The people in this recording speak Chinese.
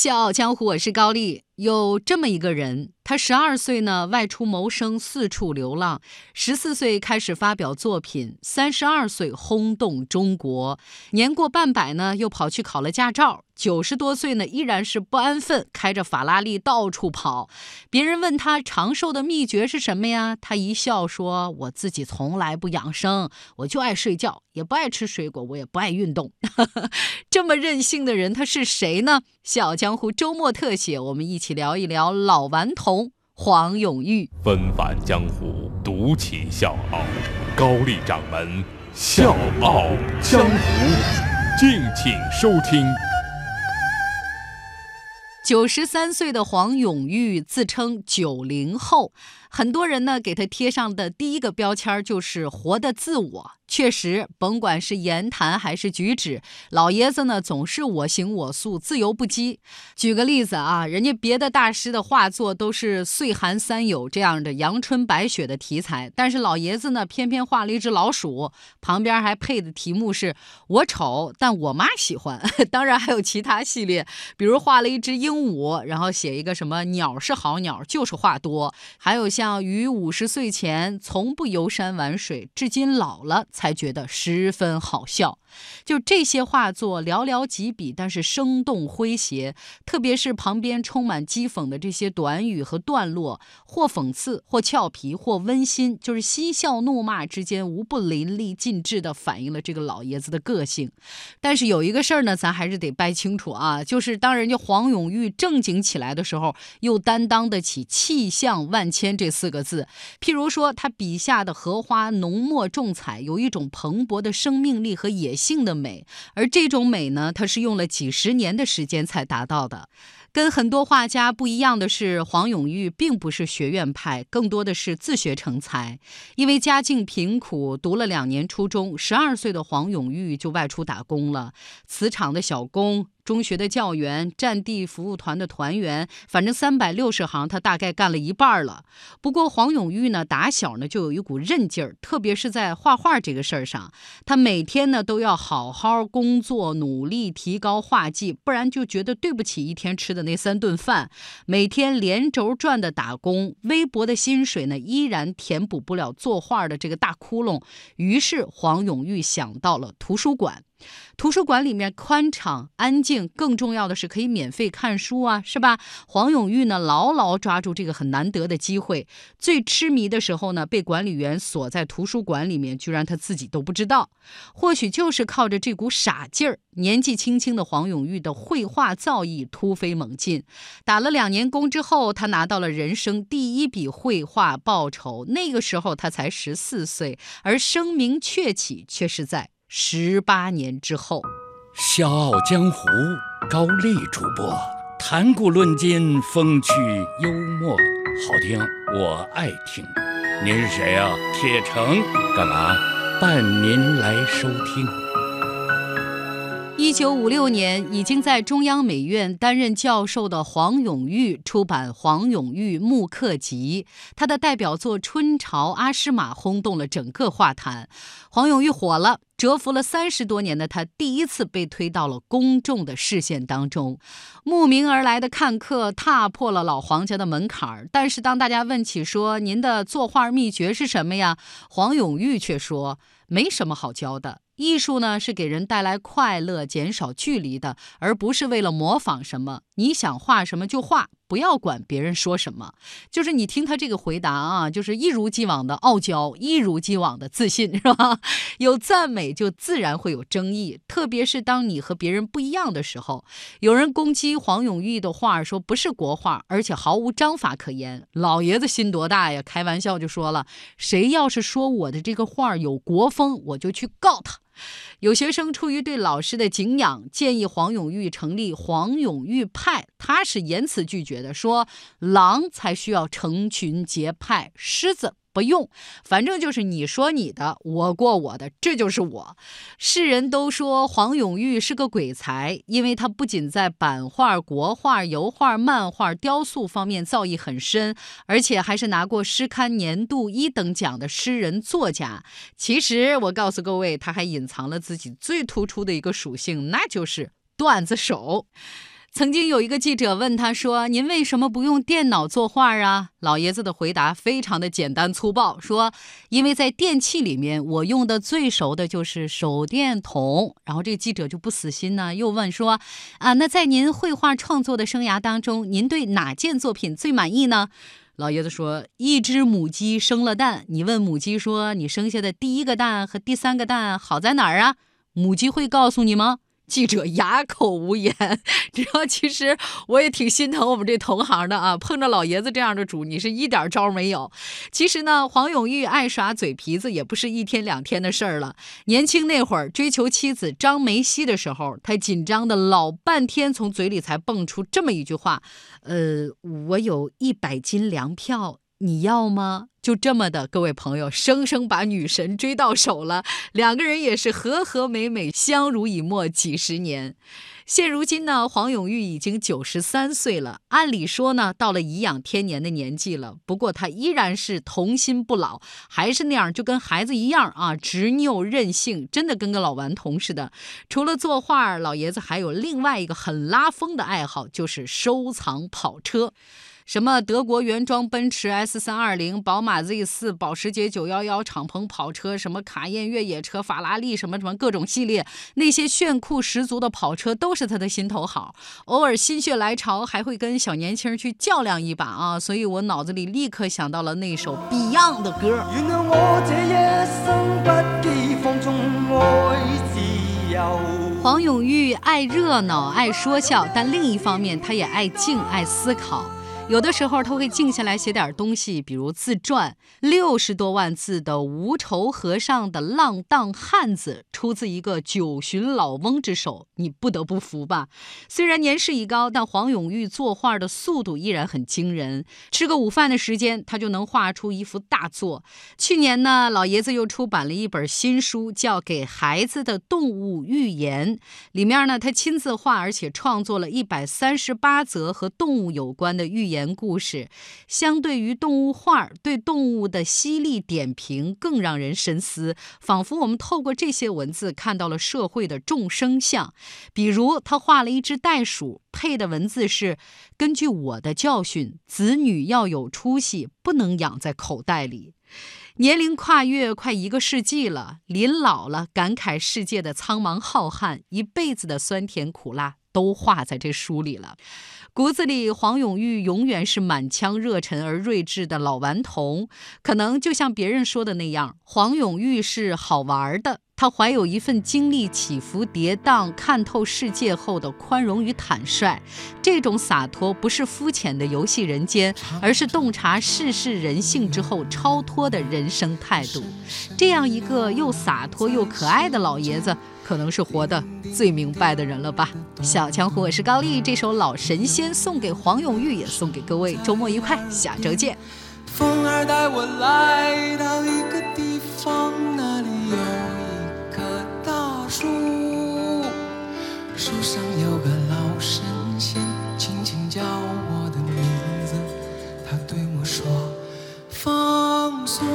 笑傲江湖，我是高丽。有这么一个人，他十二岁呢外出谋生，四处流浪；十四岁开始发表作品，三十二岁轰动中国。年过半百呢，又跑去考了驾照。九十多岁呢，依然是不安分，开着法拉利到处跑。别人问他长寿的秘诀是什么呀？他一笑说：“我自己从来不养生，我就爱睡觉，也不爱吃水果，我也不爱运动。” 这么任性的人，他是谁呢？小江湖周末特写，我们一起聊一聊老顽童黄永玉。纷繁江湖，独起笑傲，高丽掌门笑傲江湖，敬请收听。九十三岁的黄永玉自称九零后，很多人呢给他贴上的第一个标签就是活得自我。确实，甭管是言谈还是举止，老爷子呢总是我行我素，自由不羁。举个例子啊，人家别的大师的画作都是岁寒三友这样的阳春白雪的题材，但是老爷子呢偏偏画了一只老鼠，旁边还配的题目是我丑，但我妈喜欢。当然还有其他系列，比如画了一只鹦鹉，然后写一个什么鸟是好鸟，就是话多。还有像于五十岁前从不游山玩水，至今老了。才觉得十分好笑。就这些画作寥寥几笔，但是生动诙谐，特别是旁边充满讥讽的这些短语和段落，或讽刺，或俏皮，或温馨，就是嬉笑怒骂之间，无不淋漓尽致地反映了这个老爷子的个性。但是有一个事儿呢，咱还是得掰清楚啊，就是当人家黄永玉正经起来的时候，又担当得起气象万千这四个字。譬如说，他笔下的荷花浓墨重彩，有一种蓬勃的生命力和野。性的美，而这种美呢，它是用了几十年的时间才达到的。跟很多画家不一样的是，黄永玉并不是学院派，更多的是自学成才。因为家境贫苦，读了两年初中，十二岁的黄永玉就外出打工了，瓷厂的小工。中学的教员、战地服务团的团员，反正三百六十行，他大概干了一半了。不过黄永玉呢，打小呢就有一股韧劲儿，特别是在画画这个事儿上，他每天呢都要好好工作，努力提高画技，不然就觉得对不起一天吃的那三顿饭。每天连轴转的打工，微薄的薪水呢依然填补不了作画的这个大窟窿。于是黄永玉想到了图书馆。图书馆里面宽敞安静，更重要的是可以免费看书啊，是吧？黄永玉呢，牢牢抓住这个很难得的机会。最痴迷的时候呢，被管理员锁在图书馆里面，居然他自己都不知道。或许就是靠着这股傻劲儿，年纪轻轻的黄永玉的绘画造诣突飞猛进。打了两年工之后，他拿到了人生第一笔绘画报酬。那个时候他才十四岁，而声名鹊起却是在。十八年之后，笑傲江湖高丽主播谈古论今，风趣幽默，好听我爱听。您是谁呀？铁成干嘛？伴您来收听。一九五六年，已经在中央美院担任教授的黄永玉出版《黄永玉木刻集》，他的代表作《春潮》《阿诗玛》轰动了整个画坛，黄永玉火了，蛰伏了三十多年的他第一次被推到了公众的视线当中，慕名而来的看客踏破了老黄家的门槛儿。但是当大家问起说您的作画秘诀是什么呀，黄永玉却说没什么好教的。艺术呢，是给人带来快乐、减少距离的，而不是为了模仿什么。你想画什么就画。不要管别人说什么，就是你听他这个回答啊，就是一如既往的傲娇，一如既往的自信，是吧？有赞美就自然会有争议，特别是当你和别人不一样的时候。有人攻击黄永玉的画，说不是国画，而且毫无章法可言。老爷子心多大呀？开玩笑就说了，谁要是说我的这个画有国风，我就去告他。有学生出于对老师的敬仰，建议黄永玉成立黄永玉派，他是严词拒绝的，说狼才需要成群结派，狮子。不用，反正就是你说你的，我过我的，这就是我。世人都说黄永玉是个鬼才，因为他不仅在版画、国画、油画、漫画、雕塑方面造诣很深，而且还是拿过诗刊年度一等奖的诗人作家。其实我告诉各位，他还隐藏了自己最突出的一个属性，那就是段子手。曾经有一个记者问他说：“您为什么不用电脑作画啊？”老爷子的回答非常的简单粗暴，说：“因为在电器里面，我用的最熟的就是手电筒。”然后这个记者就不死心呢，又问说：“啊，那在您绘画创作的生涯当中，您对哪件作品最满意呢？”老爷子说：“一只母鸡生了蛋，你问母鸡说，你生下的第一个蛋和第三个蛋好在哪儿啊？母鸡会告诉你吗？”记者哑口无言。知道，其实我也挺心疼我们这同行的啊，碰着老爷子这样的主，你是一点招没有。其实呢，黄永玉爱耍嘴皮子也不是一天两天的事儿了。年轻那会儿追求妻子张梅西的时候，他紧张的老半天，从嘴里才蹦出这么一句话：“呃，我有一百斤粮票。”你要吗？就这么的，各位朋友，生生把女神追到手了。两个人也是和和美美，相濡以沫几十年。现如今呢，黄永玉已经九十三岁了，按理说呢，到了颐养天年的年纪了。不过他依然是童心不老，还是那样，就跟孩子一样啊，执拗任性，真的跟个老顽童似的。除了作画，老爷子还有另外一个很拉风的爱好，就是收藏跑车。什么德国原装奔驰 S 三二零、宝马 Z 四、保时捷九幺幺、敞篷跑车，什么卡宴越野车、法拉利，什么什么各种系列，那些炫酷十足的跑车都是他的心头好。偶尔心血来潮，还会跟小年轻去较量一把啊！所以我脑子里立刻想到了那首 Beyond 的歌。黄永玉爱热闹，爱说笑，但另一方面，他也爱静，爱思考。有的时候他会静下来写点东西，比如自传，六十多万字的《无愁和尚的浪荡汉子》，出自一个九旬老翁之手，你不得不服吧？虽然年事已高，但黄永玉作画的速度依然很惊人，吃个午饭的时间，他就能画出一幅大作。去年呢，老爷子又出版了一本新书，叫《给孩子的动物寓言》，里面呢，他亲自画，而且创作了一百三十八则和动物有关的寓言。言故事，相对于动物画，对动物的犀利点评更让人深思，仿佛我们透过这些文字看到了社会的众生相。比如，他画了一只袋鼠，配的文字是：“根据我的教训，子女要有出息，不能养在口袋里。”年龄跨越快一个世纪了，临老了，感慨世界的苍茫浩瀚，一辈子的酸甜苦辣都画在这书里了。骨子里，黄永玉永远是满腔热忱而睿智的老顽童。可能就像别人说的那样，黄永玉是好玩的。他怀有一份经历起伏跌宕、看透世界后的宽容与坦率。这种洒脱不是肤浅的游戏人间，而是洞察世事人性之后超脱的人生态度。这样一个又洒脱又可爱的老爷子。可能是活得最明白的人了吧。小强湖，我是高丽，这首《老神仙》送给黄永玉，也送给各位，周末愉快，下周见。风儿带我来到一个地方，那里有一棵大树，树上有个老神仙，轻轻叫我的名字，他对我说：“放松。”